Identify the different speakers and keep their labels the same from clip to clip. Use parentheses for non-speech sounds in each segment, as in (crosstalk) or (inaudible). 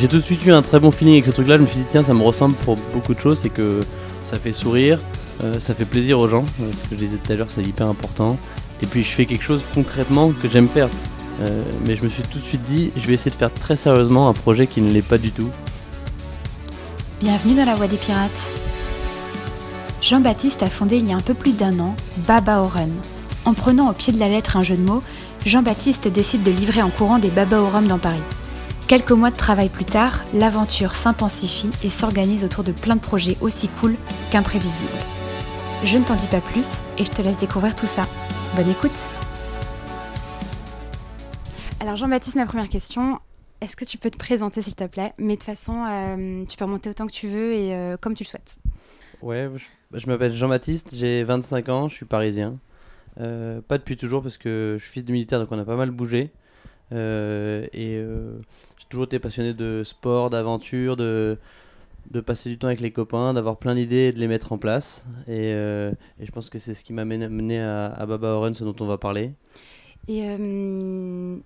Speaker 1: j'ai tout de suite eu un très bon feeling avec ce truc-là. Je me suis dit, tiens, ça me ressemble pour beaucoup de choses. C'est que ça fait sourire, euh, ça fait plaisir aux gens. Euh, ce que je disais tout à l'heure, c'est hyper important. Et puis, je fais quelque chose concrètement que j'aime faire. Euh, mais je me suis tout de suite dit, je vais essayer de faire très sérieusement un projet qui ne l'est pas du tout.
Speaker 2: Bienvenue dans la Voie des Pirates. Jean-Baptiste a fondé il y a un peu plus d'un an Baba Oren. En prenant au pied de la lettre un jeu de mots, Jean-Baptiste décide de livrer en courant des Baba Orum dans Paris. Quelques mois de travail plus tard, l'aventure s'intensifie et s'organise autour de plein de projets aussi cool qu'imprévisibles. Je ne t'en dis pas plus et je te laisse découvrir tout ça. Bonne écoute Alors Jean-Baptiste, ma première question, est-ce que tu peux te présenter s'il te plaît? Mais de façon, euh, tu peux remonter autant que tu veux et euh, comme tu le souhaites.
Speaker 1: Ouais, je, je m'appelle Jean-Baptiste, j'ai 25 ans, je suis parisien. Euh, pas depuis toujours parce que je suis fils de militaire donc on a pas mal bougé. Euh, et euh, j'ai toujours été passionné de sport, d'aventure, de, de passer du temps avec les copains, d'avoir plein d'idées et de les mettre en place. Et, euh, et je pense que c'est ce qui m'a mené, à, à Baba Oren, ce dont on va parler.
Speaker 2: Et euh,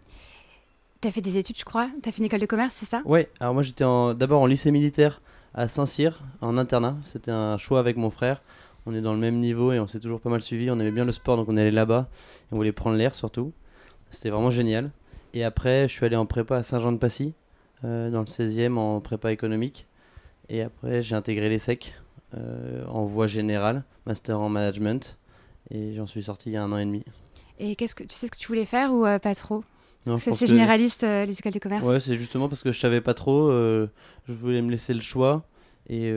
Speaker 2: t'as fait des études, je crois T'as fait une école de commerce, c'est ça?
Speaker 1: Ouais, alors moi j'étais d'abord en lycée militaire à Saint-Cyr, en internat. C'était un choix avec mon frère. On est dans le même niveau et on s'est toujours pas mal suivi. On aimait bien le sport donc on allait là-bas. On voulait prendre l'air surtout. C'était vraiment génial. Et après, je suis allé en prépa à Saint-Jean-de-Passy, euh, dans le 16e en prépa économique. Et après, j'ai intégré l'ESSEC euh, en voie générale, master en management. Et j'en suis sorti il y a un an et demi.
Speaker 2: Et qu'est-ce que tu sais ce que tu voulais faire ou euh, pas trop? C'est
Speaker 1: que-
Speaker 2: généraliste, les écoles de commerce
Speaker 1: Ouais, c'est justement parce que je savais pas trop. je voulais me laisser le choix. Et,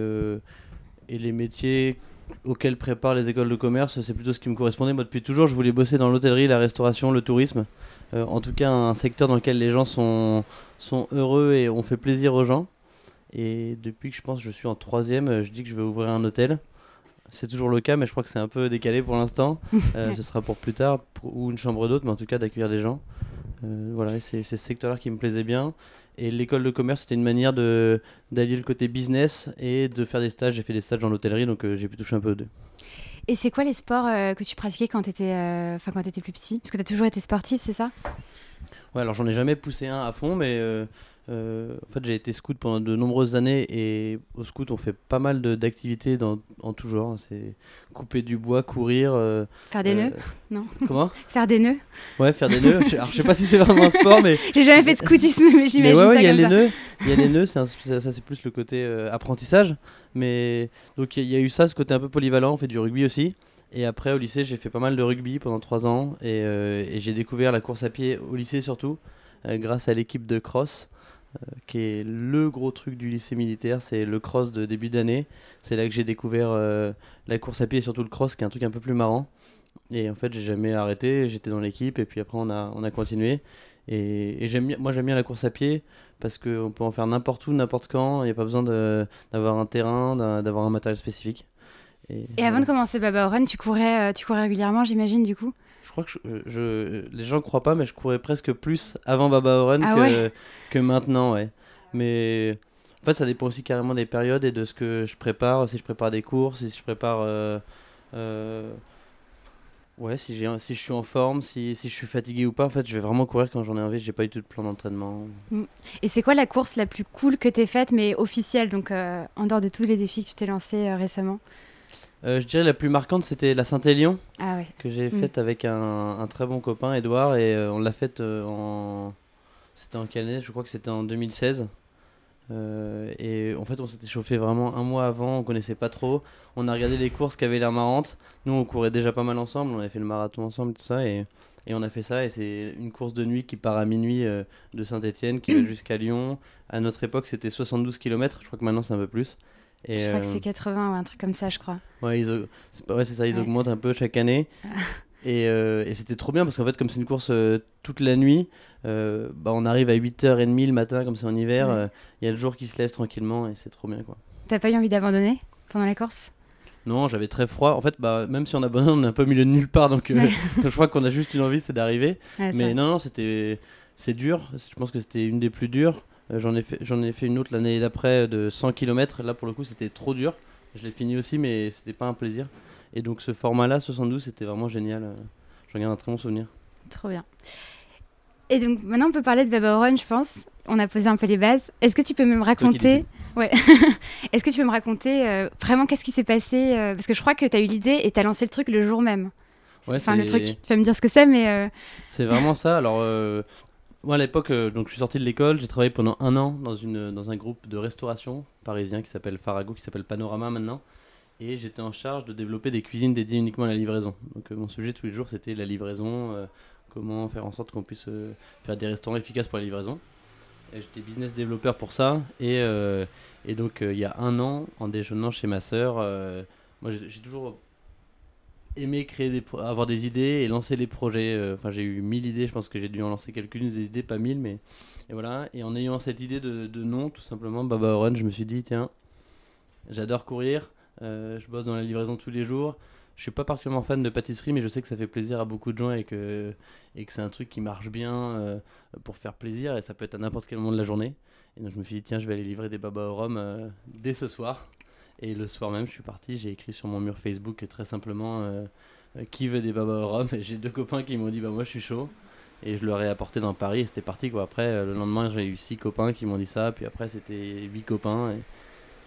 Speaker 1: et les métiers auxquels préparent les écoles de commerce, c'est plutôt ce qui me correspondait. Moi, depuis toujours, je voulais bosser dans l'hôtellerie, la restauration, le tourisme. Euh, en tout cas, un secteur dans lequel les gens sont, sont heureux et on fait plaisir aux gens. Et depuis que je pense que je suis en troisième, je dis que je vais ouvrir un hôtel. C'est toujours le cas, mais je crois que c'est un peu décalé pour l'instant. (laughs) Euh, ce sera pour plus tard, pour- ou une chambre d'hôte, mais en tout cas d'accueillir des gens. Euh, voilà, c'est ce secteur-là qui me plaisait bien. Et l'école de commerce, c'était une manière de d'allier le côté business et de faire des stages. J'ai fait des stages dans l'hôtellerie, donc euh, j'ai pu toucher un peu aux deux.
Speaker 2: Et c'est quoi les sports euh, que tu pratiquais quand euh, enfin, quand t'étais plus petit? Parce que t'as toujours été sportif, c'est ça?
Speaker 1: Ouais, alors j'en ai jamais poussé un à fond, mais euh, euh, en fait j'ai été scout pendant de nombreuses années et au scout on fait pas mal d'activités en tout genre. C'est couper du bois, courir. euh,
Speaker 2: Faire des
Speaker 1: euh,
Speaker 2: nœuds Non.
Speaker 1: Comment?
Speaker 2: Faire des nœuds
Speaker 1: Ouais, faire des nœuds. Alors je sais pas si c'est vraiment un sport, mais (laughs)
Speaker 2: J'ai jamais fait de scoutisme, mais
Speaker 1: Mais
Speaker 2: j'imagine
Speaker 1: ouais, ouais,
Speaker 2: ça
Speaker 1: il y a les nœuds. Il y a les nœuds, c'est un- ça, c'est plus le côté euh, apprentissage. Mais donc il y, a- il y a eu ça, ce côté un peu polyvalent. On fait du rugby aussi. Et après au lycée, j'ai fait pas mal de rugby pendant trois ans et, euh, et j'ai découvert la course à pied au lycée surtout euh, grâce à l'équipe de cross. Euh, qui est le gros truc du lycée militaire, c'est le cross de début d'année. C'est là que j'ai découvert euh, la course à pied et surtout le cross, qui est un truc un peu plus marrant. Et en fait, j'ai jamais arrêté, j'étais dans l'équipe et puis après on a, on a continué. Et, moi j'aime bien la course à pied parce qu'on peut en faire n'importe où, n'importe quand. Il n'y a pas besoin d'avoir un terrain, d'avoir un matériel spécifique.
Speaker 2: Et avant de commencer Baba Oren, tu courais, euh, tu courais régulièrement, j'imagine, du coup?
Speaker 1: Je crois que je, je- les gens ne croient pas, mais je courais presque plus avant Baba Oren
Speaker 2: Ah
Speaker 1: que,
Speaker 2: ouais
Speaker 1: que maintenant, ouais. Mais en fait, ça dépend aussi carrément des périodes et de ce que je prépare. Si je prépare des courses, si je prépare. euh, euh, ouais, si, j'ai, un- si je suis en forme, si, si je suis fatigué ou pas. En fait, je vais vraiment courir quand j'en ai envie. J'ai pas eu tout de plan d'entraînement.
Speaker 2: Et c'est quoi la course la plus cool que t'aies faite, mais officielle, donc euh, en dehors de tous les défis que tu t'es lancé euh, récemment
Speaker 1: Euh, je dirais la plus marquante, c'était la Saint-Élion.
Speaker 2: Ah
Speaker 1: que j'ai
Speaker 2: Mm.
Speaker 1: faite avec un, un très bon copain, Edouard, et euh, on l'a faite euh, en. C'était en quelle année? Je crois que c'était en 2016. Euh, et en fait, on s'était chauffé vraiment un mois avant, on connaissait pas trop. On a regardé les courses qui avaient l'air marrantes. Nous, on courait déjà pas mal ensemble, on avait fait le marathon ensemble, tout ça, et, et on a fait ça. Et c'est une course de nuit qui part à minuit de Saint-Etienne, qui va (clears throat) jusqu'à Lyon. À notre époque, c'était 72 km, je crois que maintenant c'est un peu plus. Et,
Speaker 2: je crois que
Speaker 1: euh,
Speaker 2: c'est 80 ou un truc comme ça, je crois.
Speaker 1: Ouais, ils, c'est pas- ouais, c'est ça, ils
Speaker 2: Ouais.
Speaker 1: augmentent un peu chaque année. (laughs) Et, euh, et c'était trop bien parce qu'en fait, comme c'est une course euh, toute la nuit, euh, bah, on arrive à 8h30 le matin, comme c'est en hiver,
Speaker 2: Ouais.
Speaker 1: il y a le jour qui se lève tranquillement et c'est trop bien quoi.
Speaker 2: T'as pas eu envie d'abandonner pendant la course?
Speaker 1: Non, j'avais très froid. En fait, bah, même si on abandonne, on est un peu au milieu de nulle part, donc
Speaker 2: Ouais. (laughs)
Speaker 1: je crois qu'on a juste une envie, c'est d'arriver.
Speaker 2: Ouais.
Speaker 1: Mais non, non, c'était c'est dur. Je pense que c'était une des plus dures. Euh, j'en ai fait ai fait une autre l'année d'après euh, de 100 km. Là pour le coup, c'était trop dur. Je l'ai fini aussi, mais c'était pas un plaisir. Et donc ce format-là, 72, c'était vraiment génial. Euh, J'en garde un très bon souvenir.
Speaker 2: Trop bien. Et donc maintenant on peut parler de Baba je pense. On a posé un peu les bases. Est-ce que tu peux me raconter Ouais. (laughs) Est-ce que tu peux me raconter euh, vraiment qu'est-ce qui s'est passé euh, Parce que je crois que tu as eu l'idée et tu as lancé le truc le jour même.
Speaker 1: Ouais,
Speaker 2: enfin, le truc, tu vas me dire ce que c'est, mais. euh,
Speaker 1: C'est vraiment ça. Alors, moi à l'époque, euh, je suis sorti de l'école, j'ai travaillé pendant un an dans, une, dans un groupe de restauration parisien qui s'appelle Farago, qui s'appelle Panorama maintenant. Et j'étais en charge de développer des cuisines dédiées uniquement à la livraison. Donc, euh, mon sujet tous les jours, c'était la livraison, euh, comment faire en sorte qu'on puisse faire des restaurants efficaces pour la livraison. J'étais business développeur pour ça. Et, et donc, il y a un an, en déjeunant chez ma sœur, moi j'ai toujours aimé créer des avoir des idées et lancer les projets. Euh, Enfin, j'ai eu 1000 idées, je pense que j'ai dû en lancer quelques-unes des idées, pas 1000, mais. Et voilà. Et en ayant cette idée de, nom, tout simplement, Baba Oren, je me suis dit, tiens, j'adore courir, euh, je bosse dans la livraison tous les jours. Je suis pas particulièrement fan de pâtisserie, mais je sais que ça fait plaisir à beaucoup de gens et que, et que c'est un truc qui marche bien euh, pour faire plaisir et ça peut être à n'importe quel moment de la journée. Et donc je me suis dit, tiens, je vais aller livrer des baba au dès ce soir. Et le soir même, je suis parti, j'ai écrit sur mon mur Facebook très simplement euh, euh, qui veut des baba au rhum? Et j'ai deux copains qui m'ont dit, bah moi je suis chaud. Et je leur ai apporté dans Paris et c'était parti quoi. Après, euh, le lendemain, j'ai eu six copains qui m'ont dit ça. Puis après, c'était huit copains.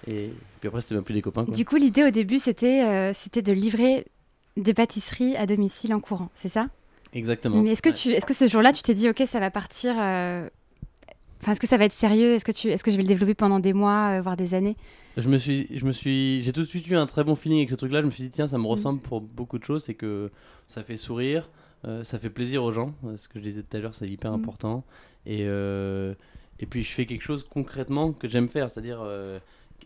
Speaker 1: Et, et puis après, c'était même plus des copains quoi.
Speaker 2: Du coup, l'idée au début, c'était euh, c'était de livrer des pâtisseries à domicile en courant, c'est ça?
Speaker 1: Exactement.
Speaker 2: Mais est-ce que, tu, est-ce que ce jour-là, tu t'es dit, ok, ça va partir. euh, Enfin, est-ce que ça va être sérieux? Est-ce que, tu, est-ce que je vais le développer pendant des mois, euh, voire des années?
Speaker 1: Je me suis, je me suis, j'ai tout de suite eu un très bon feeling avec ce truc-là. Je me suis dit tiens, ça me
Speaker 2: Mm.
Speaker 1: ressemble pour beaucoup de choses, c'est que ça fait sourire, euh, ça fait plaisir aux gens. euh, Ce que je disais tout à l'heure, c'est hyper
Speaker 2: Mm.
Speaker 1: important. Et euh, et puis je fais quelque chose concrètement que j'aime faire, c'est-à-dire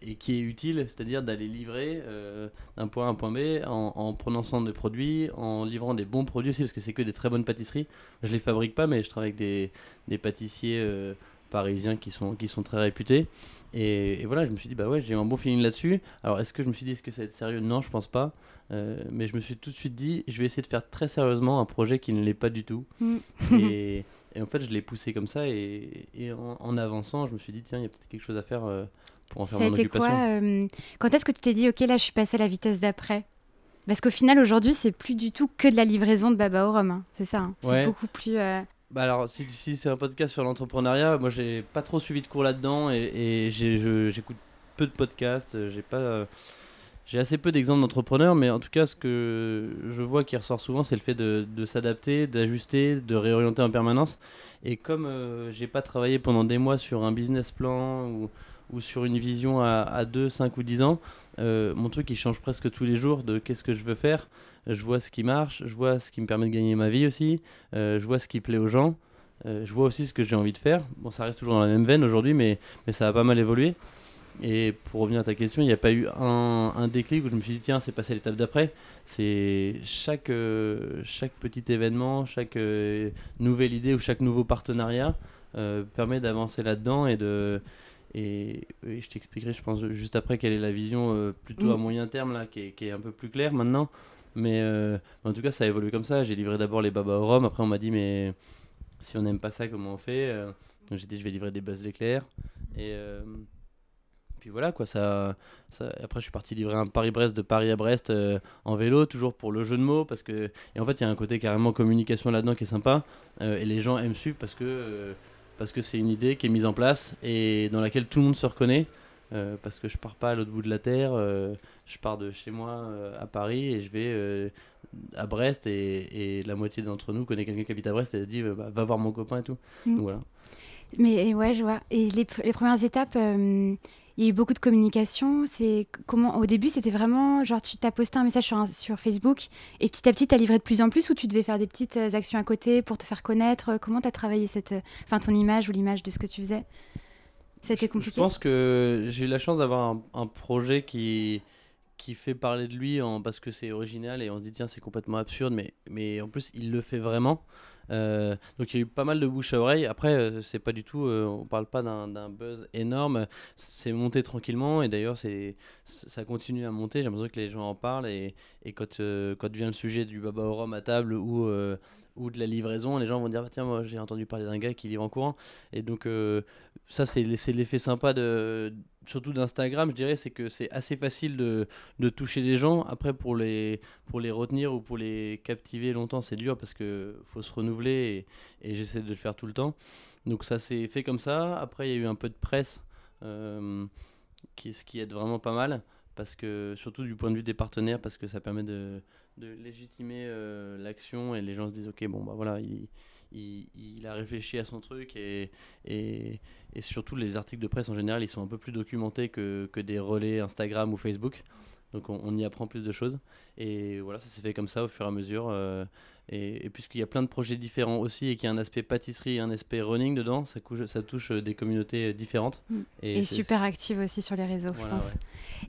Speaker 1: et qui est utile, c'est-à-dire d'aller livrer euh, d'un point A à un point B en, en prenant soin des produits, en livrant des bons produits aussi, parce que c'est que des très bonnes pâtisseries. Je les fabrique pas, mais je travaille avec des, des pâtissiers euh, parisiens qui sont, qui sont très réputés. Et, et voilà, je me suis dit, bah ouais, j'ai eu un bon feeling là-dessus. Alors, est-ce que je me suis dit, est-ce que ça va être sérieux? Non, je pense pas. Euh, mais je me suis tout de suite dit, je vais essayer de faire très sérieusement un projet qui ne l'est pas du tout.
Speaker 2: Mm. (laughs)
Speaker 1: et, et en fait, je l'ai poussé comme ça. Et, et en, en avançant, je me suis dit, tiens, il y a peut-être quelque chose à faire euh, pour en faire
Speaker 2: Ça a
Speaker 1: mon
Speaker 2: été
Speaker 1: occupation.
Speaker 2: quoi euh, Quand est-ce que tu t'es dit, ok, là, je suis passée à la vitesse d'après? Parce qu'au final, aujourd'hui, c'est plus du tout que de la livraison de Baba au Rhum. hein. C'est ça. hein.
Speaker 1: Ouais.
Speaker 2: C'est beaucoup plus. euh,
Speaker 1: Bah alors, si, c'est un podcast sur l'entrepreneuriat, moi j'ai pas trop suivi de cours là-dedans et, j'écoute peu de podcasts. euh, J'ai pas, euh, j'ai assez peu d'exemples d'entrepreneurs, mais en tout cas, ce que je vois qui ressort souvent, c'est le fait de, de s'adapter, d'ajuster, de réorienter en permanence. Et comme euh, j'ai pas travaillé pendant des mois sur un business plan ou, ou sur une vision à, à 2, 5 ou 10 ans, euh, mon truc il change presque tous les jours de qu'est-ce que je veux faire. Je vois ce qui marche, je vois ce qui me permet de gagner ma vie aussi. Euh, je vois ce qui plaît aux gens, euh, je vois aussi ce que j'ai envie de faire. Bon, ça reste toujours dans la même veine aujourd'hui, mais, mais ça a pas mal évolué. Et pour revenir à ta question, il n'y a pas eu un, déclic où je me suis dit, tiens, c'est passé l'étape d'après. C'est chaque, chaque petit événement, chaque nouvelle idée ou chaque nouveau partenariat permet d'avancer là-dedans et de. Et, et je t'expliquerai, je pense, juste après quelle est la vision euh, plutôt à
Speaker 2: Mm.
Speaker 1: moyen terme, là, qui est, qui est un peu plus claire maintenant. Mais euh, en tout cas, ça a évolué comme ça. J'ai livré d'abord les babas au rhum. Après, on m'a dit, mais si on n'aime pas ça, comment on fait Euh, Donc j'ai dit, je vais livrer des buzz d'éclair. Et euh, puis voilà, quoi. Ça, ça... Après, je suis parti livrer un Paris-Brest de Paris à Brest euh, en vélo, toujours pour le jeu de mots. Parce que... Et en fait, il y a un côté carrément communication là-dedans qui est sympa. Et les gens aiment suivre parce que parce que c'est une idée qui est mise en place et dans laquelle tout le monde se reconnaît. Euh, parce que je pars pas à l'autre bout de la terre, euh, je pars de chez moi euh, à Paris et je vais à Brest et, et la moitié d'entre nous connaît quelqu'un qui habite à Brest et elle dit bah, va voir mon copain et tout.
Speaker 2: Mm.
Speaker 1: Donc voilà.
Speaker 2: Mais ouais, je vois. Et les, pr- les premières étapes, il y a eu beaucoup de communication. C'est comment Au début, c'était vraiment genre tu t'as posté un message sur, un- sur Facebook et petit à petit, tu as livré de plus en plus ou tu devais faire des petites euh, actions à côté pour te faire connaître? Comment tu as travaillé cette, euh, enfin ton image ou l'image de ce que tu faisais? C'était compliqué.
Speaker 1: Je pense que j'ai eu la chance d'avoir un, un projet qui, qui fait parler de lui en, parce que c'est original et on se dit tiens c'est complètement absurde mais, mais en plus il le fait vraiment. Euh, donc il y a eu pas mal de bouche à oreille. Après euh, c'est pas du tout, euh, on parle pas d'un buzz énorme. C'est monté tranquillement et d'ailleurs ça continue à monter. J'ai l'impression que les gens en parlent et, et quand, quand vient le sujet du baba au rhum à table ou, ou de la livraison, les gens vont dire bah, tiens moi j'ai entendu parler d'un gars qui livre en courant. Et donc euh, ça c'est l'effet sympa de surtout d'Instagram je dirais c'est que c'est assez facile de, de, toucher les gens. Après pour les pour les retenir ou pour les captiver longtemps c'est dur parce que faut se renouveler et, et j'essaie de le faire tout le temps. Donc ça s'est fait comme ça. Après il y a eu un peu de presse euh, qui, ce qui aide vraiment pas mal parce que surtout du point de vue des partenaires parce que ça permet de de légitimer euh, l'action et les gens se disent ok bon bah voilà il, il, a réfléchi à son truc et, et, et, surtout les articles de presse en général ils sont un peu plus documentés que, que des relais Instagram ou Facebook donc on, on, y apprend plus de choses et voilà ça s'est fait comme ça au fur et à mesure euh, et, puisqu'il y a plein de projets différents aussi et qu'il y a un aspect pâtisserie et un aspect running dedans, ça, ça touche euh, des communautés euh, différentes.
Speaker 2: Mm. Et, super active aussi sur les réseaux, je pense.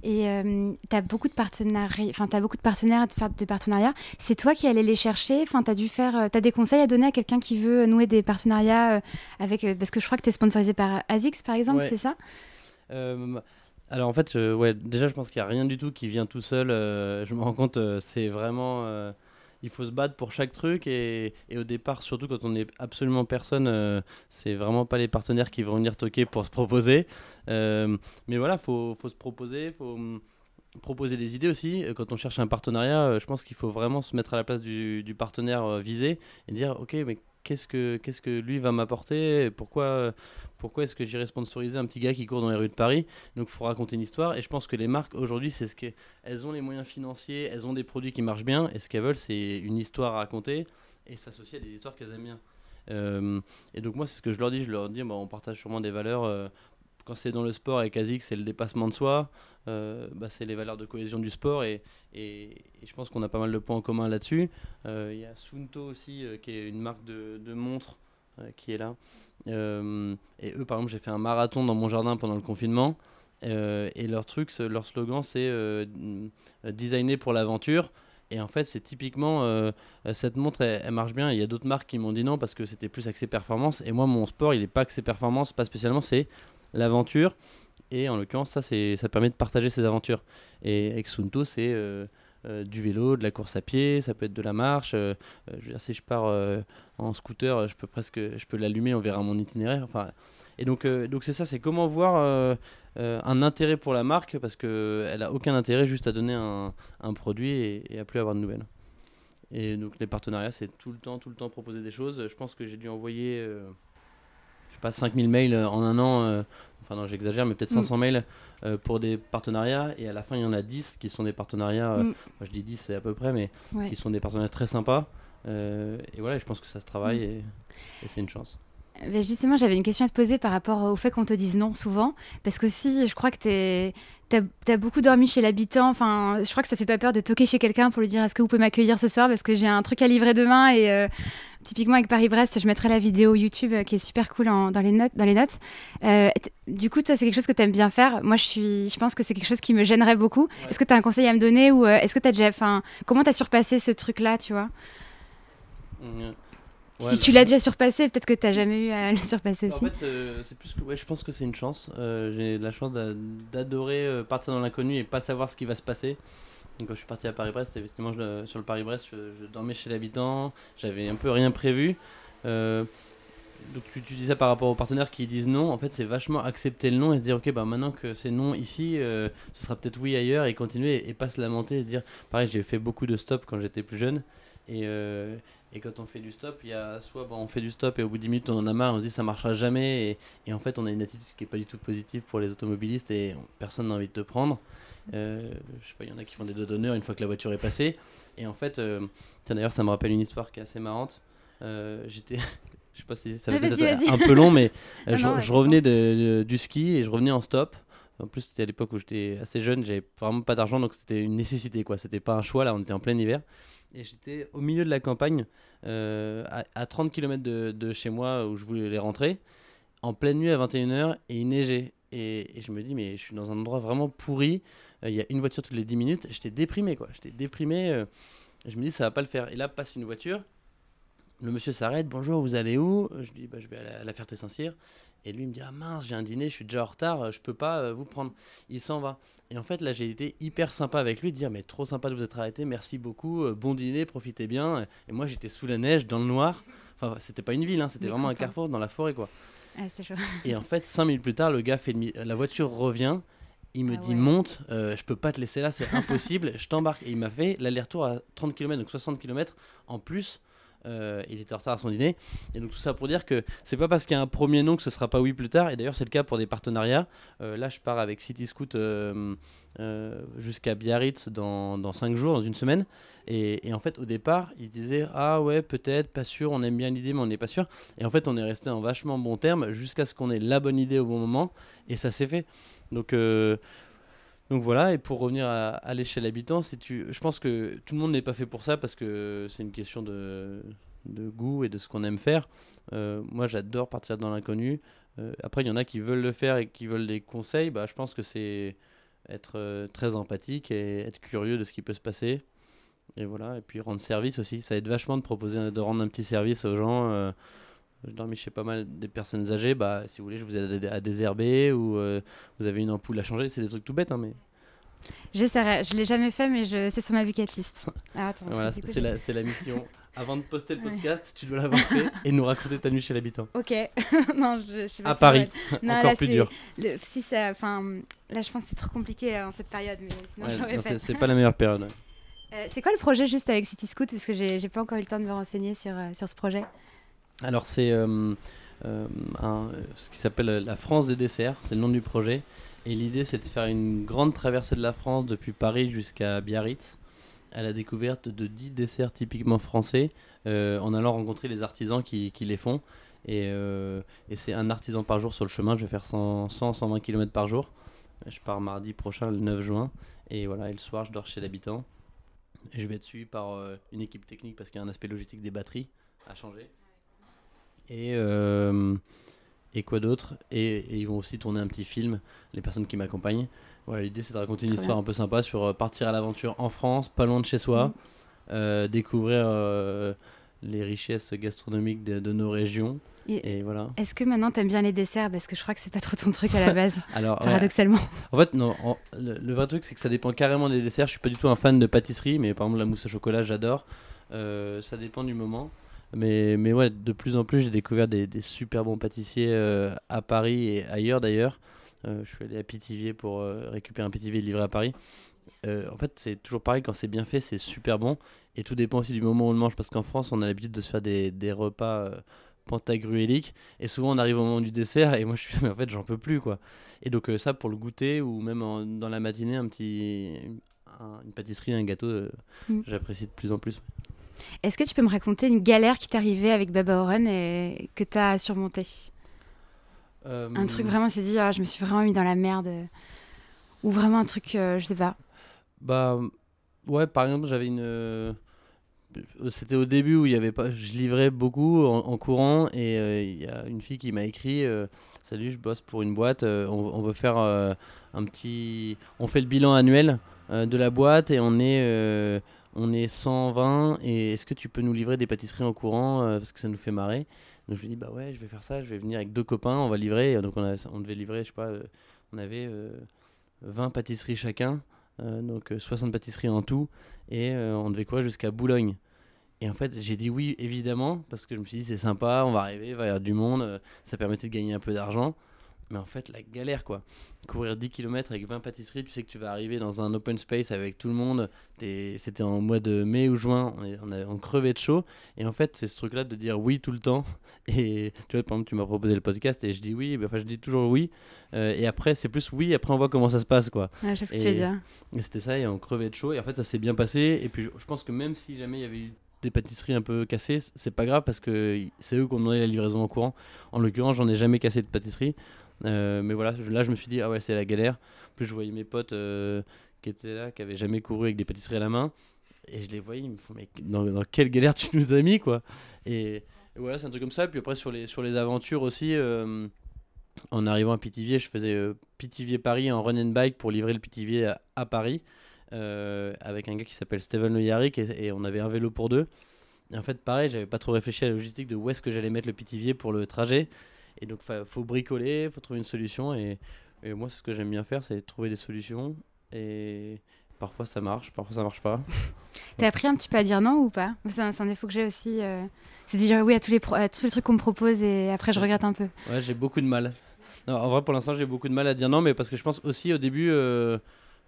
Speaker 2: Et euh, tu as beaucoup de partenaires, enfin tu as beaucoup de partenaires de partenariats. C'est toi qui allais les chercher, enfin tu as dû faire tu as des conseils à donner à quelqu'un qui veut nouer des partenariats avec parce que je crois que tu es sponsorisé par ASICS par exemple, c'est ça?
Speaker 1: Alors en fait, ouais, déjà je pense qu'il n'y a rien du tout qui vient tout seul. je me rends compte, c'est vraiment il faut se battre pour chaque truc et, au départ, surtout quand on n'est absolument personne, euh, c'est vraiment pas les partenaires qui vont venir toquer pour se proposer. Euh, mais voilà, faut, faut se proposer, faut hum, proposer des idées aussi. Quand on cherche un partenariat, euh, je pense qu'il faut vraiment se mettre à la place du, du partenaire visé et dire ok, mais qu'est-ce que, qu'est-ce que lui va m'apporter Pourquoi, pourquoi est-ce que j'irais sponsoriser un petit gars qui court dans les rues de Paris? Donc, il faut raconter une histoire. Et je pense que les marques, aujourd'hui, c'est ce qu'elles ont les moyens financiers, elles ont des produits qui marchent bien. Et ce qu'elles veulent, c'est une histoire à raconter et s'associer à des histoires qu'elles aiment bien. Euh, et donc, moi, c'est ce que je leur dis. Je leur dis, bah, on partage sûrement des valeurs. Euh, quand c'est dans le sport avec ASIC, c'est le dépassement de soi. Euh, bah, c'est les valeurs de cohésion du sport et, et, je pense qu'on a pas mal de points en commun là-dessus. Euh, il y a Sunto aussi, euh, qui est une marque de, montres qui est là. et eux, par exemple, j'ai fait un marathon dans mon jardin pendant le confinement. et leur truc, leur slogan, c'est designer pour l'aventure. Et en fait, c'est typiquement cette montre, elle, marche bien. Il y a d'autres marques qui m'ont dit non parce que c'était plus axé performance. Et moi, mon sport, il n'est pas axé performance, pas spécialement. C'est l'aventure. Et en l'occurrence, ça, ça permet de partager ses aventures. Et avec Sunto, c'est euh, euh, du vélo, de la course à pied, ça peut être de la marche. Euh, si je pars en scooter, je peux presque je peux l'allumer, on verra mon itinéraire. Enfin, et donc, donc c'est ça, c'est comment voir un intérêt pour la marque, parce qu'elle n'a aucun intérêt juste à donner un, produit et, et, à plus avoir de nouvelles. Et donc les partenariats, c'est tout le temps, tout le temps proposer des choses. Je pense que j'ai dû envoyer, pas, 5000 mails en un an enfin non j'exagère, mais peut-être 500 mm. mails euh, pour des partenariats, et à la fin il y en a 10 qui sont des partenariats, euh, mm. moi je dis 10 c'est à peu près, mais qui sont des partenariats très sympas. Euh, et voilà, je pense que ça se travaille mm. et, c'est une chance.
Speaker 2: Mais justement, j'avais une question à te poser par rapport au fait qu'on te dise non souvent. Parce que si je crois que tu as, beaucoup dormi chez l'habitant, enfin, je crois que ça te fait pas peur de toquer chez quelqu'un pour lui dire est-ce que vous pouvez m'accueillir ce soir parce que j'ai un truc à livrer demain et typiquement avec Paris-Brest, je mettrai la vidéo YouTube euh, qui est super cool dans, les notes. Dans les notes. Euh, du coup, toi, c'est quelque chose que tu aimes bien faire. Moi, je, suis, je pense que c'est quelque chose qui me gênerait beaucoup. Est-ce que tu as un conseil à me donner ou euh, est-ce que tu as déjà. Comment tu as surpassé ce truc-là, tu vois? Mmh, Si tu l'as déjà surpassé, peut-être que tu n'as jamais eu à le (laughs) surpasser aussi.
Speaker 1: En fait, c'est plus que, ouais, je pense que c'est une chance. J'ai la chance d'adorer partir dans l'inconnu et pas savoir ce qui va se passer. Donc, quand je suis parti à Paris-Brest, effectivement, sur le Paris-Brest, je, dormais chez l'habitant, j'avais un peu rien prévu. Euh, donc, tu, tu, dis ça par rapport aux partenaires qui disent non. En fait, c'est vachement accepter le non et se dire, ok, bah maintenant que c'est non ici, euh, ce sera peut-être oui ailleurs et continuer et, pas se lamenter et se dire, pareil, j'ai fait beaucoup de stop quand j'étais plus jeune. Et, euh, et, quand on fait du stop, il y a soit bon, on fait du stop et au bout de 10 minutes on en a marre, on se dit ça marchera jamais. Et, et en fait, on a une attitude qui n'est pas du tout positive pour les automobilistes et personne n'a envie de te prendre. Euh, je sais pas, il y en a qui font des doigts d'honneur une fois que la voiture est passée. Et en fait, euh, d'ailleurs, ça me rappelle une histoire qui est assez marrante. Euh, j'étais, (laughs) je sais pas si ça va être un peu long, mais (laughs) je, revenais de, du ski et je revenais en stop. En plus, c'était à l'époque où j'étais assez jeune, j'avais vraiment pas d'argent, donc c'était une nécessité, quoi. C'était pas un choix, là, on était en plein hiver. Et j'étais au milieu de la campagne, à, 30 km de, chez moi, où je voulais les rentrer, en pleine nuit à 21h, et il neigeait. Et, et, je me dis, mais je suis dans un endroit vraiment pourri. Euh, il y a une voiture toutes les 10 minutes. J'étais déprimé, quoi. J'étais déprimé. Euh, je me dis, ça va pas le faire. Et là, passe une voiture. le monsieur s'arrête, bonjour, vous allez où? Je lui dis, bah, je vais à la, Ferté-Saint-Cyr. Et lui il me dit, ah mince, j'ai un dîner, je suis déjà en retard, je peux pas euh, vous prendre. Il s'en va. Et en fait, là, j'ai été hyper sympa avec lui, de dire, mais trop sympa de vous être arrêté, merci beaucoup, euh, bon dîner, profitez bien. Et moi, j'étais sous la neige, dans le noir. Enfin, c'était pas une ville, hein, c'était vraiment un carrefour dans la forêt, quoi.
Speaker 2: Ah, chaud.
Speaker 1: Et en fait, cinq minutes plus tard, le gars fait la voiture revient. Il me ah dit monte, euh, je peux pas te laisser là, c'est impossible, je t'embarque. Et il m'a fait l'aller-retour à 30 km, donc 60 km en plus euh, il était en retard à son dîner. Et donc tout ça pour dire que c'est pas parce qu'il y a un premier nom que ce sera pas oui plus tard. Et d'ailleurs c'est le cas pour des partenariats. Euh, là je pars avec City Scoot euh, jusqu'à Biarritz dans, dans 5 jours, dans une semaine. Et, en fait au départ ils disaient ah ouais peut-être, pas sûr, on aime bien l'idée mais on n'est pas sûr. Et en fait on est resté en vachement bon terme jusqu'à ce qu'on ait la bonne idée au bon moment. Et ça s'est fait. Donc donc voilà, et pour revenir à, l'échelle habitant, tu, je pense que tout le monde n'est pas fait pour ça parce que c'est une question de, goût et de ce qu'on aime faire. Euh, moi, j'adore partir dans l'inconnu. Euh, après, il y en a qui veulent le faire et qui veulent des conseils. Bah, je pense que c'est être euh, très empathique et être curieux de ce qui peut se passer. Et voilà, et puis rendre service aussi. Ça aide vachement de proposer, de rendre un petit service aux gens je dormais chez pas mal des personnes âgées, bah, si vous voulez, je vous aide à désherber ou euh, vous avez une ampoule à changer. C'est des trucs tout bêtes, hein, mais.
Speaker 2: J'essaierai. Je l'ai jamais fait, mais je... c'est sur ma bucket list. (laughs)
Speaker 1: Ah, voilà, c'est la, la, mission. (laughs) Avant de poster le podcast, tu dois l'avoir fait et nous raconter ta nuit chez l'habitant.
Speaker 2: Ok. (laughs) non, je, sais pas.
Speaker 1: À Paris, encore plus dur.
Speaker 2: si ça, enfin, là, je pense que c'est trop compliqué euh, en cette période, mais sinon j'aurais.
Speaker 1: C'est pas la meilleure période.
Speaker 2: Euh, c'est quoi le projet juste avec City Scoot Parce que j'ai pas encore eu le temps de me renseigner sur, sur ce projet.
Speaker 1: Alors c'est euh, euh, ce qui s'appelle la France des desserts, c'est le nom du projet. Et l'idée c'est de faire une grande traversée de la France depuis Paris jusqu'à Biarritz à la découverte de 10 desserts typiquement français euh, en allant rencontrer les artisans qui, les font. Et, c'est un artisan par jour sur le chemin. Je vais faire 100, 120 km par jour. Je pars mardi prochain, le 9 juin. Et voilà, et le soir, je dors chez l'habitant. Je vais être suivi par une équipe technique parce qu'il y a un aspect logistique des batteries à changer. Et, euh, et quoi d'autre? Et, ils vont aussi tourner un petit film, les personnes qui m'accompagnent. Voilà, L'idée c'est de raconter une histoire un peu sympa sur euh, partir à l'aventure en France, pas loin de chez soi, mm. euh, découvrir les richesses gastronomiques de, nos régions. Et, voilà.
Speaker 2: Est-ce que maintenant tu aimes bien les desserts? Parce que je crois que c'est pas trop ton truc à la (laughs) base, Alors, paradoxalement.
Speaker 1: En fait, non. le, vrai truc, c'est que ça dépend carrément des desserts. Je suis pas du tout un fan de pâtisserie, mais par exemple, la mousse au chocolat, j'adore. ça dépend du moment. Mais, mais ouais, de plus en plus, j'ai découvert des, des, super bons pâtissiers euh, à Paris et ailleurs d'ailleurs. Euh, je suis allé à Pithiviers pour euh, récupérer un Pithiviers livré à Paris. en fait, c'est toujours pareil, quand c'est bien fait, c'est super bon. Et tout dépend aussi du moment où on le mange, parce qu'en France, on a l'habitude de se faire des, des repas pantagruéliques. Et souvent, on arrive au moment du dessert, et moi, je suis (laughs) mais en fait, j'en peux plus, quoi. Et donc, ça, pour le goûter, ou même dans la matinée, un petit, une pâtisserie, un gâteau, mm. j'apprécie de plus en plus.
Speaker 2: Est-ce que tu peux me raconter une galère qui t'est arrivée avec Baba Oren et que tu as surmonté euh, Un truc vraiment, c'est dit, ah, je me suis vraiment mis dans la merde. Ou vraiment un truc, euh, je sais pas.
Speaker 1: Bah, ouais, par exemple, j'avais une. Euh, c'était au début où il y avait pas, je livrais beaucoup en, courant et il y a une fille qui m'a écrit Salut, je bosse pour une boîte, on, on, veut faire un petit. On fait le bilan annuel de la boîte et on est on est 120 et est-ce que tu peux nous livrer des pâtisseries en courant euh, parce que ça nous fait marrer. Donc je lui dis bah ouais je vais faire ça je vais venir avec deux copains on va livrer. Donc on, on devait livrer je sais pas euh, on avait 20 euh, pâtisseries chacun donc 60 pâtisseries en tout et on devait quoi jusqu'à Boulogne. Et en fait j'ai dit oui évidemment parce que je me suis dit c'est sympa on va arriver il va y avoir du monde ça permettait de gagner un peu d'argent mais en fait, la galère, quoi. Courir 10 km avec 20 pâtisseries, tu sais que tu vas arriver dans un open space avec tout le monde. C'était en mois de mai ou juin, on, est, on, crevait de chaud. Et en fait, c'est ce truc-là de dire oui tout le temps. (laughs) Et tu vois, par exemple, tu m'as proposé le podcast et je dis oui, enfin, je dis toujours oui. Euh, et après, c'est plus oui, après, on voit comment ça se passe, quoi.
Speaker 2: Ouais, je sais ce que tu veux dire.
Speaker 1: Et c'était ça, et on crevait de chaud. Et en fait, ça s'est bien passé. Et puis, je, pense que même si jamais il y avait eu des pâtisseries un peu cassées, c'est pas grave parce que c'est eux qui ont donné la livraison au courant. En l'occurrence, j'en ai jamais cassé de pâtisserie. Euh, mais voilà, là je me suis dit, ah ouais, c'est la galère. plus, je voyais mes potes euh, qui étaient là, qui avaient jamais couru avec des pâtisseries à la main. Et je les voyais, ils me font, mais dans, quelle galère tu nous as mis, quoi. Et, voilà, c'est un truc comme ça. Puis après, sur les, sur les aventures aussi, euh, en arrivant à Pithiviers, je faisais Pithiviers-Paris en run and bike pour livrer le Pithiviers à, Paris. avec un gars qui s'appelle Steven Le Yarrick et, et, on avait un vélo pour deux. Et en fait, pareil, j'avais pas trop réfléchi à la logistique de où est-ce que j'allais mettre le pitivier pour le trajet. Et donc, il faut bricoler, faut trouver une solution. Et, et moi, c'est ce que j'aime bien faire, c'est trouver des solutions. Et parfois ça marche, parfois ça marche pas. (laughs)
Speaker 2: T'as appris un petit peu à dire non ou pas? C'est un, un, défaut que j'ai aussi. Euh, c'est de dire oui à tous les, à tous les trucs qu'on me propose et après je regrette un peu.
Speaker 1: Ouais, j'ai beaucoup de mal. Non, en vrai, pour l'instant, j'ai beaucoup de mal à dire non, mais parce que je pense aussi au début, euh,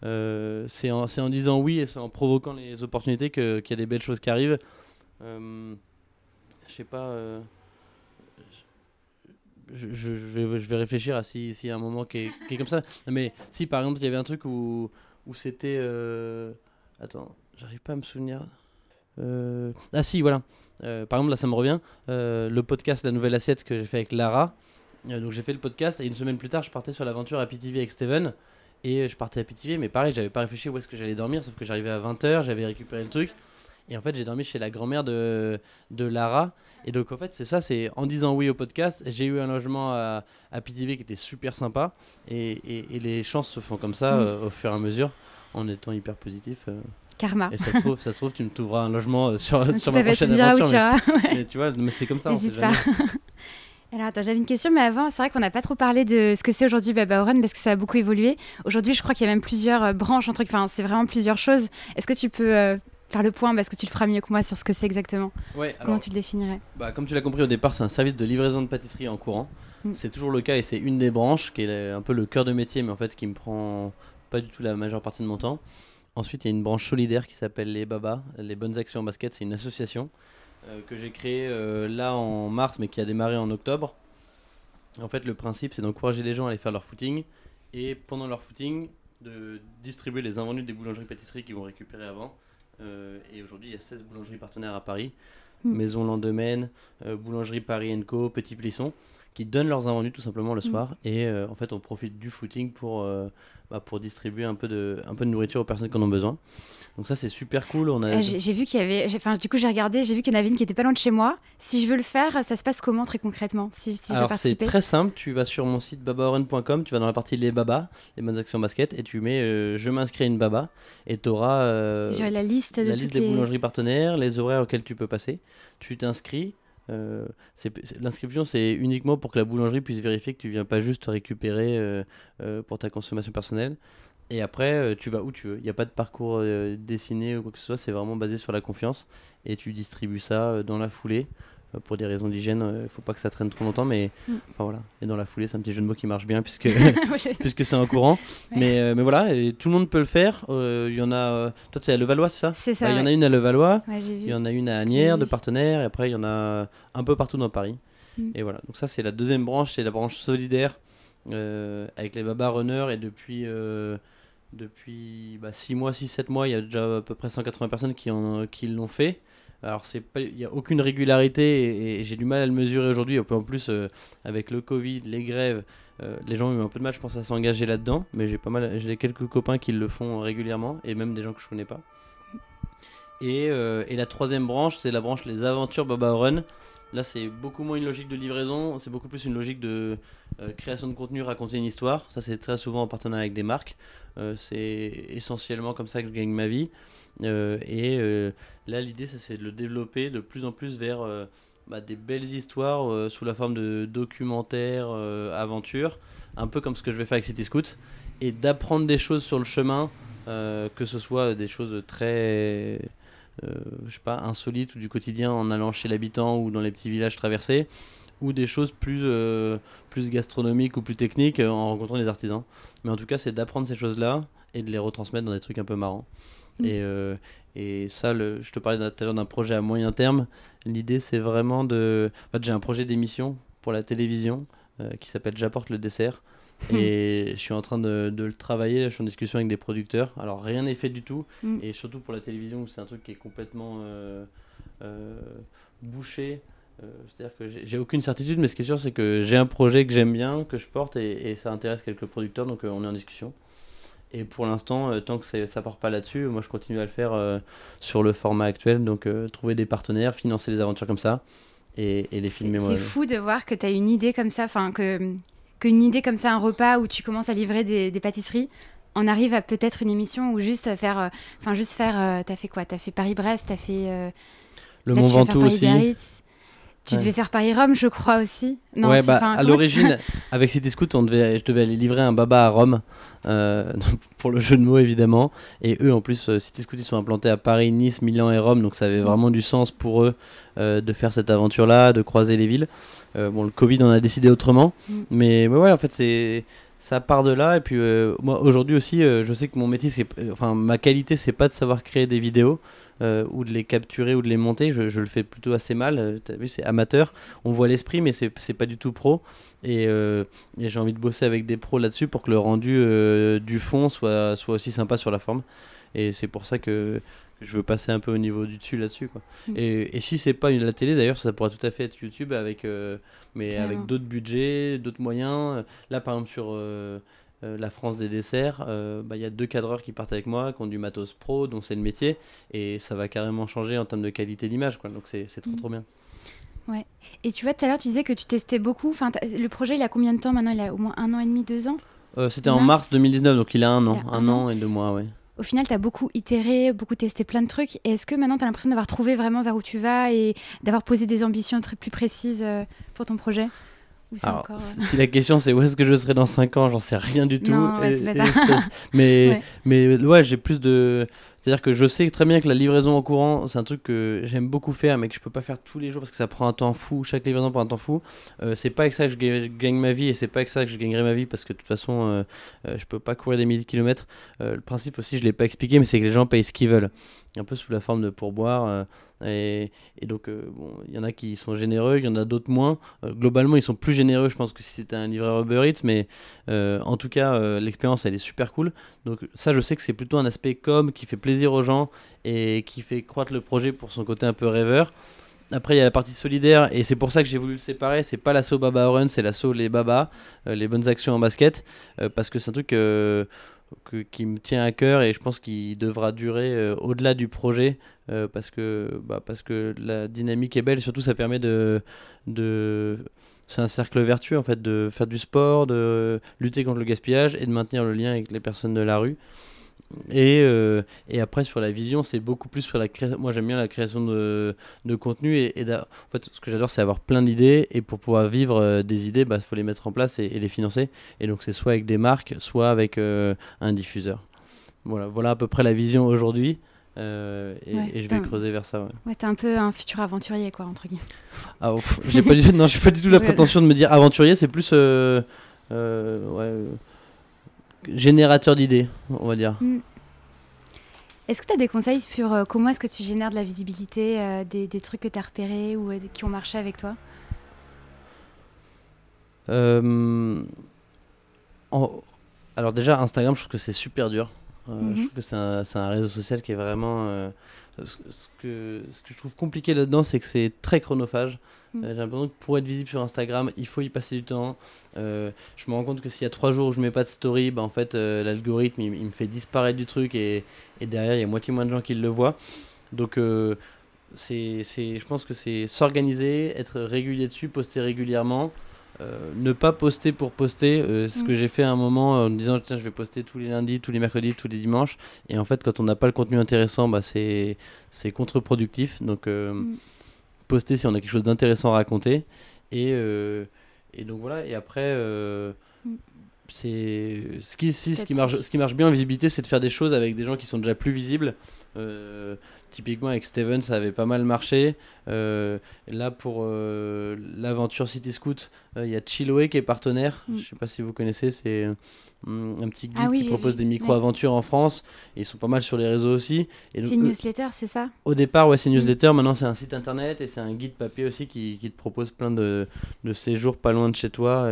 Speaker 1: euh, c'est en, en, disant oui et c'est en provoquant les opportunités qu'il y a des belles choses qui arrivent. je sais pas je, je, vais, je, vais, réfléchir à s'il si y a un moment qui est, qui est, comme ça. mais si par exemple il y avait un truc où, où c'était. Euh... Attends, j'arrive pas à me souvenir. Euh... Ah si, voilà. Euh, par exemple, là ça me revient. Le podcast La Nouvelle Assiette que j'ai fait avec Lara. Donc j'ai fait le podcast et une semaine plus tard, je partais sur l'aventure à PTV avec Steven. Et je partais à PTV, mais pareil, j'avais pas réfléchi où est-ce que j'allais dormir, sauf que j'arrivais à 20h, j'avais récupéré le truc. Et en fait, j'ai dormi chez la grand-mère de, de Lara. Et donc, en fait, c'est ça, c'est en disant oui au podcast, j'ai eu un logement à, à PTV qui était super sympa. Et, et, les chances se font comme ça mm. euh, au fur et à mesure, en étant hyper positif. Euh.
Speaker 2: Karma.
Speaker 1: Et ça se trouve, ça se trouve tu me trouveras un logement euh, sur, (laughs) sur ma prochaine aventure. Mais, (laughs) mais, tu vois, mais c'est comme ça, on sait
Speaker 2: pas. (laughs) Alors attends, j'avais une question, mais avant, c'est vrai qu'on n'a pas trop parlé de ce que c'est aujourd'hui Baba Oren parce que ça a beaucoup évolué. Aujourd'hui, je crois qu'il y a même plusieurs branches entre, enfin, c'est vraiment plusieurs choses. Est-ce que tu peux faire le point parce que tu le feras mieux que moi sur ce que c'est exactement.
Speaker 1: Ouais,
Speaker 2: Comment tu le définirais?
Speaker 1: bah, Comme tu l'as compris au départ, c'est un service de livraison de pâtisserie en courant. Mm. C'est toujours le cas et c'est une des branches qui est un peu le cœur de métier, mais en fait qui me prend pas du tout la majeure partie de mon temps. Ensuite, il y a une branche solidaire qui s'appelle les Babas, les Bonnes Actions en Basket. C'est une association euh, que j'ai créée euh, là en mars, mais qui a démarré en octobre. En fait, le principe, c'est d'encourager les gens à aller faire leur footing et pendant leur footing, de distribuer les invendus des boulangeries-pâtisseries qu'ils vont récupérer avant et aujourd'hui, il y a 16 boulangeries partenaires à Paris. Hmm. Maison Lendemain, euh, Boulangerie Paris Co, Petit Plisson, qui donnent leurs invendus tout simplement le hmm. soir. Et euh, en fait, on profite du footing pour, bah, pour distribuer un peu, de, un peu de nourriture aux personnes qui en ont besoin. Donc ça c'est super cool. On a...
Speaker 2: Euh, j'ai vu qu'il y avait, enfin du coup j'ai regardé, j'ai vu qu'il y en avait une qui était pas loin de chez moi. Si je veux le faire, ça se passe comment très concrètement si, si
Speaker 1: Alors c'est très simple. Tu vas sur mon site babaoren.com, tu vas dans la partie les babas, les bonnes actions basket, et tu mets euh, je m'inscris à une baba, et tu auras euh,
Speaker 2: la liste, de
Speaker 1: la liste des boulangeries partenaires, les horaires auxquels tu peux passer. Tu t'inscris. L'inscription, c'est uniquement pour que la boulangerie puisse vérifier que tu viens pas juste récupérer pour ta consommation personnelle. Et après, euh, tu vas où tu veux. Il n'y a pas de parcours euh, dessiné ou quoi que ce soit. C'est vraiment basé sur la confiance. Et tu distribues ça euh, dans la foulée. Pour des raisons d'hygiène, il ne faut pas que ça traîne trop longtemps. Mais mm. enfin voilà. Et dans la foulée, c'est un petit jeu de mots qui marche bien puisque, (laughs) (laughs) puisque c'est en courant. mais, mais voilà, et tout le monde peut le faire. Il y en a. toi, tu es à Levallois, c'est ça?
Speaker 2: C'est ça.
Speaker 1: Bah, il y en a une à Levallois. Il y en a une à Agnières de partenaires. Et après, il y en a un peu partout dans Paris. Mm. Et voilà. Donc, ça, c'est la deuxième branche. C'est la branche solidaire. avec les Baba Runners. Et depuis depuis 6 bah, mois, 6-7 mois, il y a déjà à peu près 180 personnes qui, en, qui l'ont fait. Alors, il n'y a aucune régularité et, j'ai du mal à le mesurer aujourd'hui. En plus, euh, avec le Covid, les grèves, euh, les gens ont eu un peu de mal, je pense, à s'engager là-dedans. Mais j'ai pas mal, j'ai quelques copains qui le font régulièrement et même des gens que je connais pas. Et, euh, et la troisième branche, c'est la branche Les Aventures Baba Run. Là, c'est beaucoup moins une logique de livraison, c'est beaucoup plus une logique de création de contenu, raconter une histoire. Ça, c'est très souvent en partenariat avec des marques. C'est essentiellement comme ça que je gagne ma vie. Euh, et euh, là, l'idée, c'est de le développer de plus en plus vers bah, des belles histoires sous la forme de documentaires, aventures, un peu comme ce que je vais faire avec City Scout, et d'apprendre des choses sur le chemin, que ce soit des choses très je sais pas, insolites ou du quotidien en allant chez l'habitant ou dans les petits villages traversés, ou des choses plus, euh, plus gastronomiques ou plus techniques euh, en rencontrant des artisans. Mais en tout cas, c'est d'apprendre ces choses-là et de les retransmettre dans des trucs un peu marrants. Mm. Et, euh, et ça, le, je te parlais tout à l'heure d'un projet à moyen terme. L'idée, c'est vraiment de. En fait, j'ai un projet d'émission pour la télévision qui s'appelle J'apporte le dessert. (laughs) et je suis en train de, de, le travailler, je suis en discussion avec des producteurs. Alors rien n'est fait du tout, mm. et surtout pour la télévision où c'est un truc qui est complètement bouché. Euh, c'est-à-dire que j'ai aucune certitude, mais ce qui est sûr, c'est que j'ai un projet que j'aime bien, que je porte, et, ça intéresse quelques producteurs, donc euh, on est en discussion. Et pour l'instant, euh, tant que ça part pas là-dessus, moi je continue à le faire sur le format actuel, donc trouver des partenaires, financer des aventures comme ça, et, les filmer moi.
Speaker 2: C'est fou de voir que tu as une idée comme ça, enfin que qu'une idée comme ça, un repas où tu commences à livrer des, des pâtisseries, on arrive à peut-être une émission ou juste faire, enfin juste faire, t'as fait quoi? T'as fait Paris-Brest, t'as fait
Speaker 1: Le
Speaker 2: Là,
Speaker 1: Mont Ventoux aussi.
Speaker 2: Tu
Speaker 1: Ouais.
Speaker 2: devais faire Paris-Rome, je crois aussi. Non,
Speaker 1: ouais, bah, à l'origine, (laughs) avec City on devait, je devais aller livrer un baba à Rome, euh, (laughs) pour le jeu de mots évidemment. Et eux, en plus, euh, City Scoot, ils sont implantés à Paris, Nice, Milan et Rome, donc ça avait
Speaker 2: Mm.
Speaker 1: vraiment du sens pour eux euh, de faire cette aventure-là, de croiser les villes. Euh, bon, le Covid en a décidé autrement,
Speaker 2: Mm.
Speaker 1: mais, mais ouais, en fait, c'est ça part de là. Et puis, euh, moi, aujourd'hui aussi, euh, je sais que mon métier, c'est, euh, enfin, ma qualité, c'est pas de savoir créer des vidéos. Euh, ou de les capturer ou de les monter, je, je le fais plutôt assez mal. Euh, T'as vu, c'est amateur. On voit l'esprit, mais c'est c'est pas du tout pro. Et, euh, et j'ai envie de bosser avec des pros là-dessus pour que le rendu euh, du fond soit, soit aussi sympa sur la forme. Et c'est pour ça que, je veux passer un peu au niveau du dessus là-dessus. quoi.
Speaker 2: Mm.
Speaker 1: Et, et si c'est pas une, la télé, d'ailleurs, ça pourrait tout à fait être YouTube avec, mais avec d'autres budgets, d'autres moyens. Là, par exemple, sur euh, la France des desserts, euh, bah, il y a deux cadreurs qui partent avec moi, qui ont du matos pro, dont c'est le métier. Et ça va carrément changer en termes de qualité d'image. quoi. Donc c'est trop
Speaker 2: Mm.
Speaker 1: trop bien.
Speaker 2: Et tu vois, tout à l'heure, tu disais que tu testais beaucoup. Enfin, le projet, il a combien de temps maintenant? Il a au moins un an et demi, deux ans?
Speaker 1: Euh, C'était en
Speaker 2: Mars.
Speaker 1: mars 2019, donc il a un an.
Speaker 2: A
Speaker 1: un
Speaker 2: un
Speaker 1: an et deux mois, ouais.
Speaker 2: Au final, tu as beaucoup itéré, beaucoup testé plein de trucs. Est-ce que maintenant, tu as l'impression d'avoir trouvé vraiment vers où tu vas et d'avoir posé des ambitions très plus précises pour ton projet?
Speaker 1: Alors,
Speaker 2: encore, euh,
Speaker 1: si la question c'est où est-ce que je serai dans 5 ans, j'en sais rien du tout.
Speaker 2: Non, ouais,
Speaker 1: Et-
Speaker 2: c'est pas
Speaker 1: et
Speaker 2: ça.
Speaker 1: c'est- mais, (laughs)
Speaker 2: Ouais.
Speaker 1: mais ouais, j'ai plus de. C'est-à-dire que je sais très bien que la livraison en courant, c'est un truc que j'aime beaucoup faire, mais que je peux pas faire tous les jours parce que ça prend un temps fou. Chaque livraison prend un temps fou. Euh, c'est pas avec ça que je gagne, ma vie et c'est pas avec ça que je gagnerai ma vie parce que de toute façon, euh, euh, je peux pas courir des milliers de kilomètres. Euh, le principe aussi, je l'ai pas expliqué, mais c'est que les gens payent ce qu'ils veulent. Un peu sous la forme de pourboire. euh, et, et donc, euh, bon, il y en a qui sont généreux, il y en a d'autres moins. Globalement, ils sont plus généreux, je pense, que si c'était un livreur Uber Eats, mais en tout cas, l'expérience, elle est super cool. Donc, ça, je sais que c'est plutôt un aspect com qui fait plaisir aux gens et qui fait croître le projet pour son côté un peu rêveur. Après, il y a la partie solidaire, et c'est pour ça que j'ai voulu le séparer. C'est pas l'assaut Baba Run, c'est l'assaut Les Baba, euh, les bonnes actions en basket, euh, parce que c'est un truc euh, qui me tient à cœur et je pense qu'il devra durer au-delà du projet, parce, que, bah, parce que la dynamique est belle, et surtout ça permet de c'est un cercle vertueux en fait de faire du sport, de lutter contre le gaspillage et de maintenir le lien avec les personnes de la rue. Et, euh, et après sur la vision, c'est beaucoup plus sur la création. Moi j'aime bien la création de, de contenu et, en fait ce que j'adore c'est avoir plein d'idées et pour pouvoir vivre euh, des idées, il faut les mettre en place et, et les financer. Et donc c'est soit avec des marques, soit avec euh, un diffuseur. Voilà, voilà à peu près la vision aujourd'hui. euh, et,
Speaker 2: Ouais,
Speaker 1: et je vais creuser vers ça. ouais.
Speaker 2: Ouais, t'es un peu un futur aventurier, quoi, entre guillemets.
Speaker 1: Ah, ouf, j'ai pas du non, j'ai pas du tout la (laughs) prétention de me dire aventurier, c'est plus euh, euh, ouais, générateur d'idées, on va dire.
Speaker 2: Est-ce que tu as des conseils sur euh, comment est-ce que tu génères de la visibilité, euh, des, des trucs que tu as repérés ou euh, qui ont marché avec toi?
Speaker 1: En- alors déjà Instagram, je trouve que c'est super dur. Euh,
Speaker 2: Mhm.
Speaker 1: Je trouve que c'est un, réseau social qui est vraiment. ce, ce que, ce que je trouve compliqué là-dedans, c'est que c'est très chronophage.
Speaker 2: Mhm.
Speaker 1: Euh, J'ai l'impression que pour être visible sur Instagram, il faut y passer du temps. Euh, je me rends compte que s'il y a trois jours où je mets pas de story, bah, en fait, euh, l'algorithme il, il me fait disparaître du truc et, et derrière, il y a moitié moins de gens qui le voient. Donc, c'est, je pense que c'est s'organiser, être régulier dessus, poster régulièrement. Euh, ne pas poster pour poster, euh, c'est ce
Speaker 2: Mm.
Speaker 1: que j'ai fait à un moment euh, en me disant tiens je vais poster tous les lundis, tous les mercredis, tous les dimanches et en fait quand on n'a pas le contenu intéressant bah, c'est, contre-productif donc
Speaker 2: Mm.
Speaker 1: Poster si on a quelque chose d'intéressant à raconter et, euh, et donc voilà et après euh. C'est ce qui, si, ce, qui marche, ce qui marche bien en visibilité c'est de faire des choses avec des gens qui sont déjà plus visibles. Euh, typiquement avec Steven ça avait pas mal marché. Euh, là pour euh, l'aventure City Scoot euh, il y a Chiloé qui est partenaire.
Speaker 2: Mm.
Speaker 1: je sais pas si vous connaissez c'est euh, un petit guide
Speaker 2: Ah oui,
Speaker 1: qui propose
Speaker 2: vu.
Speaker 1: des micro-aventures en France. Et ils sont pas mal sur les réseaux aussi.
Speaker 2: C'est une newsletter, c'est ça?
Speaker 1: au départ, ouais, c'est une
Speaker 2: Mm.
Speaker 1: newsletter. Maintenant, c'est un site internet et c'est un guide papier aussi qui, qui te propose plein de, de séjours pas loin de chez toi.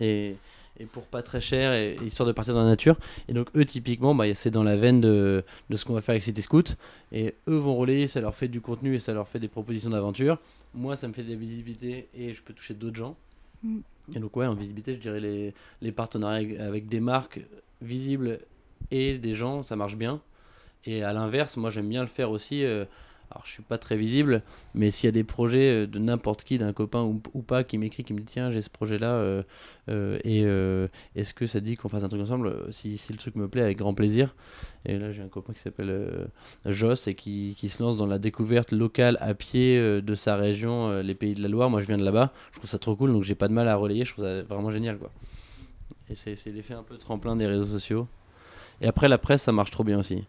Speaker 1: Et, et pour pas très cher, et, histoire de partir dans la nature. Et donc, eux, typiquement, bah, c'est dans la veine de, de ce qu'on va faire avec City Scoot. Et eux vont relayer, ça leur fait du contenu et ça leur fait des propositions d'aventure. Moi, ça me fait de la visibilité et je peux toucher d'autres gens.
Speaker 2: Mm.
Speaker 1: Et donc, ouais, en visibilité, je dirais les, les partenariats avec, avec des marques visibles et des gens, ça marche bien. Et à l'inverse, moi j'aime bien le faire aussi. euh, alors je suis pas très visible, mais s'il y a des projets euh, de n'importe qui, d'un copain ou, pas, qui m'écrit, qui me dit tiens j'ai ce projet-là, euh, euh, et est-ce que ça dit qu'on fasse un truc ensemble si, si, le truc me plaît, avec grand plaisir. Et là j'ai un copain qui s'appelle Joss et qui, qui, se lance dans la découverte locale à pied de sa région, les Pays de la Loire. Moi je viens de là-bas, je trouve ça trop cool, donc j'ai pas de mal à relayer, je trouve ça vraiment génial quoi. Et c'est l'effet un peu tremplin des réseaux sociaux. Et après la presse ça marche trop bien aussi.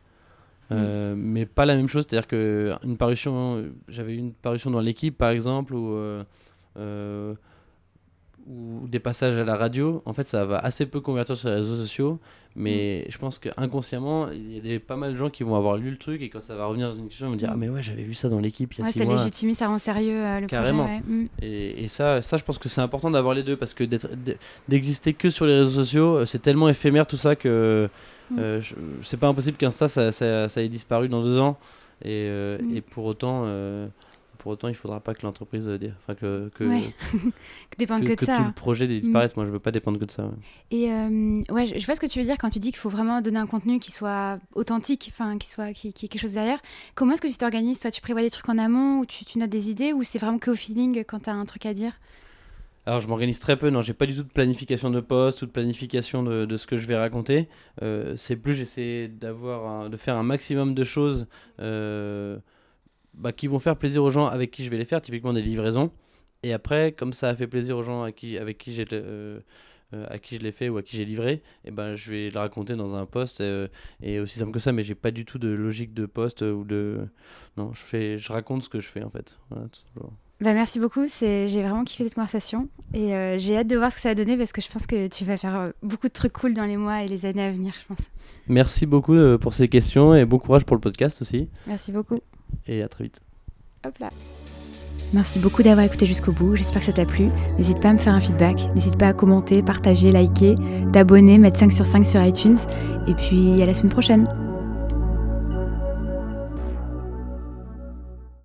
Speaker 1: Euh, mais pas la même chose, c'est-à-dire que une parution, j'avais une parution dans l'équipe par exemple, ou, euh, euh, ou des passages à la radio, en fait ça va assez peu convertir sur les réseaux sociaux, mais mm. je pense qu'inconsciemment, il y a des, pas mal de gens qui vont avoir lu le truc et quand ça va revenir dans une discussion, ils vont dire mm. Ah, mais ouais, j'avais vu ça dans l'équipe il y a
Speaker 2: ça légitimise, ça rend sérieux le
Speaker 1: Carrément.
Speaker 2: projet. Mm.
Speaker 1: Et, et, ça, ça, je pense que c'est important d'avoir les deux parce que d'exister que sur les réseaux sociaux, c'est tellement éphémère tout ça que. Euh, c'est pas impossible qu'Insta ça, ça, ça, ait disparu dans deux ans. Et, euh, mm. et pour autant, euh, pour autant, il faudra pas que l'entreprise, enfin que que, (laughs) (laughs)
Speaker 2: dépende que,
Speaker 1: que,
Speaker 2: ça.
Speaker 1: tout le projet disparaisse. Mm. Moi, je veux pas dépendre que de ça.
Speaker 2: Et ouais, je, vois ce que tu veux dire quand tu dis qu'il faut vraiment donner un contenu qui soit authentique, enfin qui soit qui, qui ait quelque chose derrière. Comment est-ce que tu t'organises Toi, tu prévois des trucs en amont ou tu, tu notes des idées ou c'est vraiment que au feeling quand tu as un truc à dire?
Speaker 1: Alors je m'organise très peu, non, j'ai pas du tout de planification de poste ou de planification de, ce que je vais raconter. Euh, c'est plus j'essaie d'avoir, de faire un maximum de choses euh, bah, qui vont faire plaisir aux gens avec qui je vais les faire, typiquement des livraisons. Et après, comme ça a fait plaisir aux gens avec qui, avec qui j'ai euh, à qui je l'ai fait ou à qui j'ai livré, et eh ben je vais le raconter dans un poste et aussi simple que ça, mais j'ai pas du tout de logique de poste ou de non, je fais, je raconte ce que je fais en fait. Voilà, tout simplement.
Speaker 2: Bah, merci beaucoup, j'ai vraiment kiffé cette conversation et euh, j'ai hâte de voir ce que ça va donner parce que je pense que tu vas faire euh, beaucoup de trucs cool dans les mois et les années à venir, je pense.
Speaker 1: Merci beaucoup euh, pour ces questions et bon courage pour le podcast aussi.
Speaker 2: Merci beaucoup.
Speaker 1: Et à très vite.
Speaker 2: Hop là. Merci beaucoup d'avoir écouté jusqu'au bout, j'espère que ça t'a plu. N'hésite pas à me faire un feedback, n'hésite pas à commenter, partager, liker, t'abonner, mettre 5 sur 5 sur iTunes et puis à la semaine prochaine.